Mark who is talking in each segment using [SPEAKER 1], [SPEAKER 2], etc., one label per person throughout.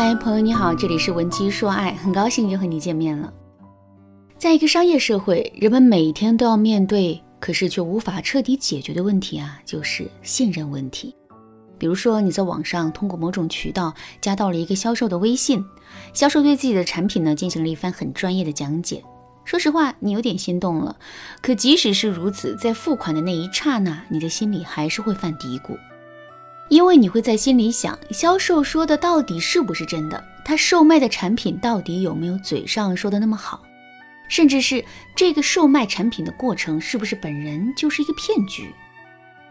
[SPEAKER 1] 嗨，朋友你好，这里是文姬说爱，很高兴又和你见面了。在一个商业社会，人们每天都要面对，可是却无法彻底解决的问题啊，就是信任问题。比如说，你在网上通过某种渠道加到了一个销售的微信，销售对自己的产品呢进行了一番很专业的讲解。说实话，你有点心动了。可即使是如此，在付款的那一刹那，你的心里还是会犯嘀咕。因为你会在心里想，销售说的到底是不是真的？他售卖的产品到底有没有嘴上说的那么好？甚至是这个售卖产品的过程是不是本人就是一个骗局？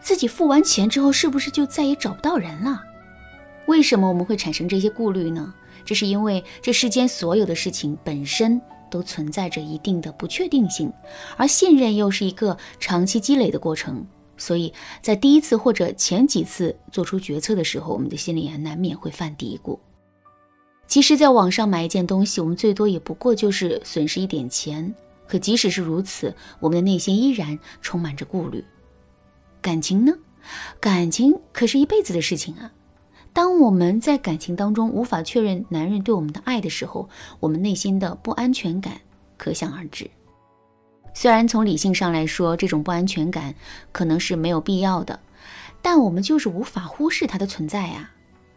[SPEAKER 1] 自己付完钱之后是不是就再也找不到人了？为什么我们会产生这些顾虑呢？这是因为这世间所有的事情本身都存在着一定的不确定性，而信任又是一个长期积累的过程。所以在第一次或者前几次做出决策的时候，我们的心里啊难免会犯嘀咕。其实，在网上买一件东西，我们最多也不过就是损失一点钱。可即使是如此，我们的内心依然充满着顾虑。感情呢？感情可是一辈子的事情啊！当我们在感情当中无法确认男人对我们的爱的时候，我们内心的不安全感可想而知。虽然从理性上来说，这种不安全感可能是没有必要的，但我们就是无法忽视它的存在呀。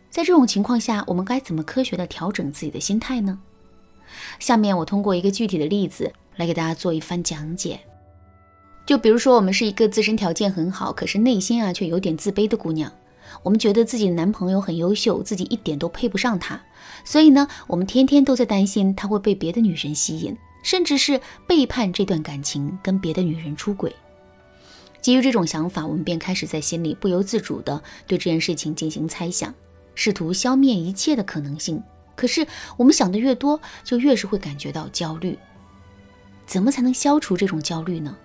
[SPEAKER 1] 在这种情况下，我们该怎么科学的调整自己的心态呢？下面我通过一个具体的例子来给大家做一番讲解。就比如说，我们是一个自身条件很好，可是内心啊却有点自卑的姑娘。我们觉得自己的男朋友很优秀，自己一点都配不上他，所以呢，我们天天都在担心他会被别的女人吸引。甚至是背叛这段感情，跟别的女人出轨。基于这种想法，我们便开始在心里不由自主地对这件事情进行猜想，试图消灭一切的可能性。可是，我们想的越多，就越是会感觉到焦虑。怎么才能消除这种焦虑呢？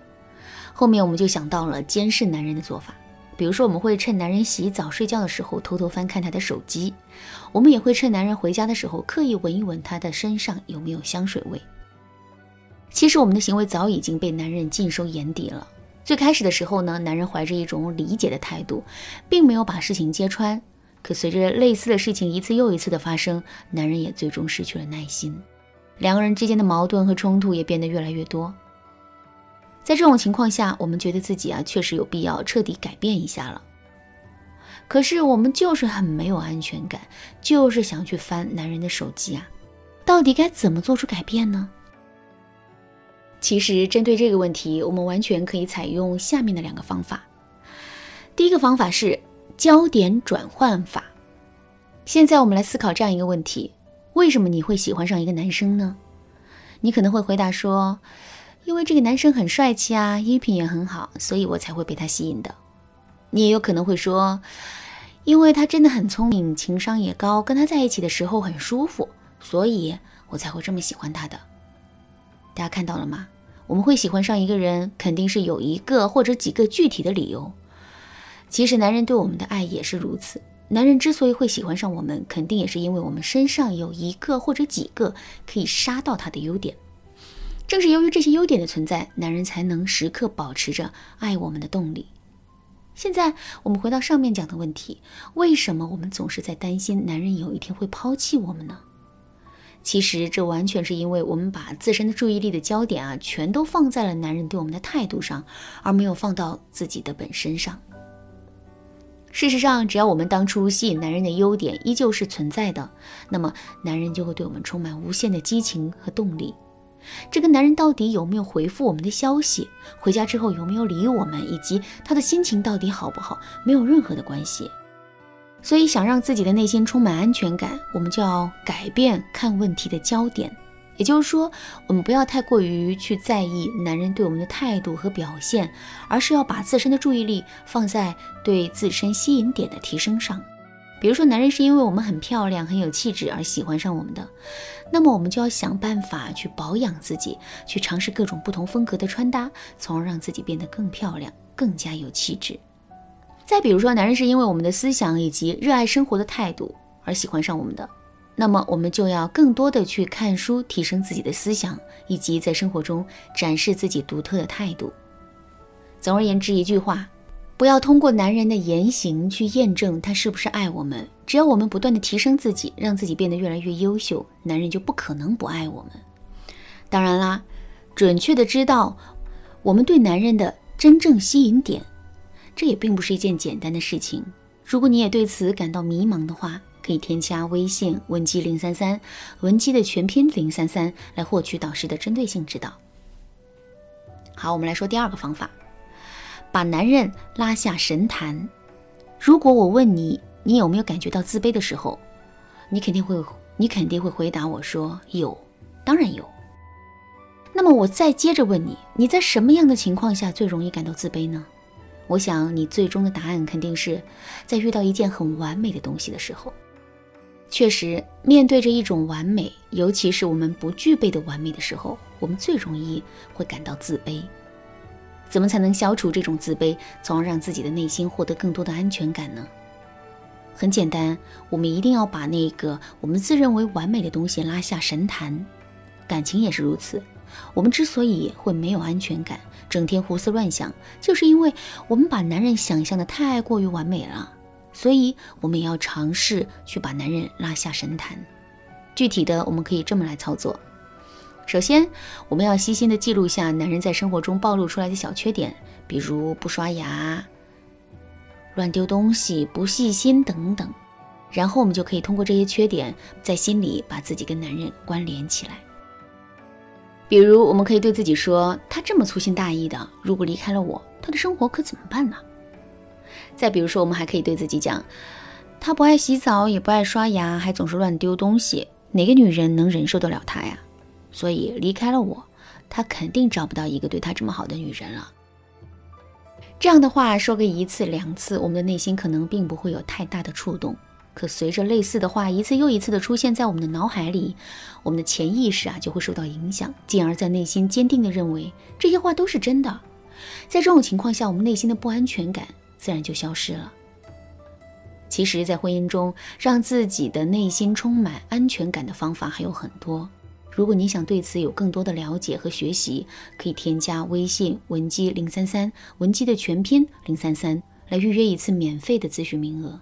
[SPEAKER 1] 后面我们就想到了监视男人的做法，比如说，我们会趁男人洗澡、睡觉的时候偷偷翻看他的手机；我们也会趁男人回家的时候刻意闻一闻他的身上有没有香水味。其实我们的行为早已经被男人尽收眼底了。最开始的时候呢，男人怀着一种理解的态度，并没有把事情揭穿。可随着类似的事情一次又一次的发生，男人也最终失去了耐心，两个人之间的矛盾和冲突也变得越来越多。在这种情况下，我们觉得自己啊确实有必要彻底改变一下了。可是我们就是很没有安全感，就是想去翻男人的手机啊，到底该怎么做出改变呢？其实，针对这个问题，我们完全可以采用下面的两个方法。第一个方法是焦点转换法。现在我们来思考这样一个问题：为什么你会喜欢上一个男生呢？你可能会回答说：“因为这个男生很帅气啊，衣品也很好，所以我才会被他吸引的。”你也有可能会说：“因为他真的很聪明，情商也高，跟他在一起的时候很舒服，所以我才会这么喜欢他的。”大家看到了吗？我们会喜欢上一个人，肯定是有一个或者几个具体的理由。其实，男人对我们的爱也是如此。男人之所以会喜欢上我们，肯定也是因为我们身上有一个或者几个可以杀到他的优点。正是由于这些优点的存在，男人才能时刻保持着爱我们的动力。现在，我们回到上面讲的问题：为什么我们总是在担心男人有一天会抛弃我们呢？其实这完全是因为我们把自身的注意力的焦点啊，全都放在了男人对我们的态度上，而没有放到自己的本身上。事实上，只要我们当初吸引男人的优点依旧是存在的，那么男人就会对我们充满无限的激情和动力。这个男人到底有没有回复我们的消息，回家之后有没有理我们，以及他的心情到底好不好，没有任何的关系。所以，想让自己的内心充满安全感，我们就要改变看问题的焦点。也就是说，我们不要太过于去在意男人对我们的态度和表现，而是要把自身的注意力放在对自身吸引点的提升上。比如说，男人是因为我们很漂亮、很有气质而喜欢上我们的，那么我们就要想办法去保养自己，去尝试各种不同风格的穿搭，从而让自己变得更漂亮、更加有气质。再比如说，男人是因为我们的思想以及热爱生活的态度而喜欢上我们的，那么我们就要更多的去看书，提升自己的思想，以及在生活中展示自己独特的态度。总而言之，一句话，不要通过男人的言行去验证他是不是爱我们，只要我们不断的提升自己，让自己变得越来越优秀，男人就不可能不爱我们。当然啦，准确的知道我们对男人的真正吸引点，这也并不是一件简单的事情。如果你也对此感到迷茫的话，可以添加微信文姬零三三，文姬的全拼零三三，来获取导师的针对性指导。好，我们来说第二个方法，把男人拉下神坛。如果我问你，你有没有感觉到自卑的时候？你肯定会，你肯定会回答我说有，当然有。那么我再接着问你，你在什么样的情况下最容易感到自卑呢？我想你最终的答案肯定是在遇到一件很完美的东西的时候。确实，面对着一种完美，尤其是我们不具备的完美的时候，我们最容易会感到自卑。怎么才能消除这种自卑，从而让自己的内心获得更多的安全感呢？很简单，我们一定要把那个我们自认为完美的东西拉下神坛。感情也是如此。我们之所以会没有安全感，整天胡思乱想，就是因为我们把男人想象的太过于完美了。所以，我们也要尝试去把男人拉下神坛。具体的，我们可以这么来操作：首先，我们要细心的记录下男人在生活中暴露出来的小缺点，比如不刷牙。乱丢东西、不细心等等，然后我们就可以通过这些缺点，在心里把自己跟男人关联起来。比如，我们可以对自己说：“他这么粗心大意的，如果离开了我，他的生活可怎么办呢？”再比如说，我们还可以对自己讲：“他不爱洗澡，也不爱刷牙，还总是乱丢东西，哪个女人能忍受得了他呀？所以离开了我，他肯定找不到一个对他这么好的女人了。”这样的话说个一次两次，我们的内心可能并不会有太大的触动。可随着类似的话一次又一次的出现在我们的脑海里，我们的潜意识啊就会受到影响，进而，在内心坚定的认为这些话都是真的。在这种情况下，我们内心的不安全感自然就消失了。其实，在婚姻中，让自己的内心充满安全感的方法还有很多。如果你想对此有更多的了解和学习，可以添加微信文姬零三三，文姬的全拼零三三，来预约一次免费的咨询名额。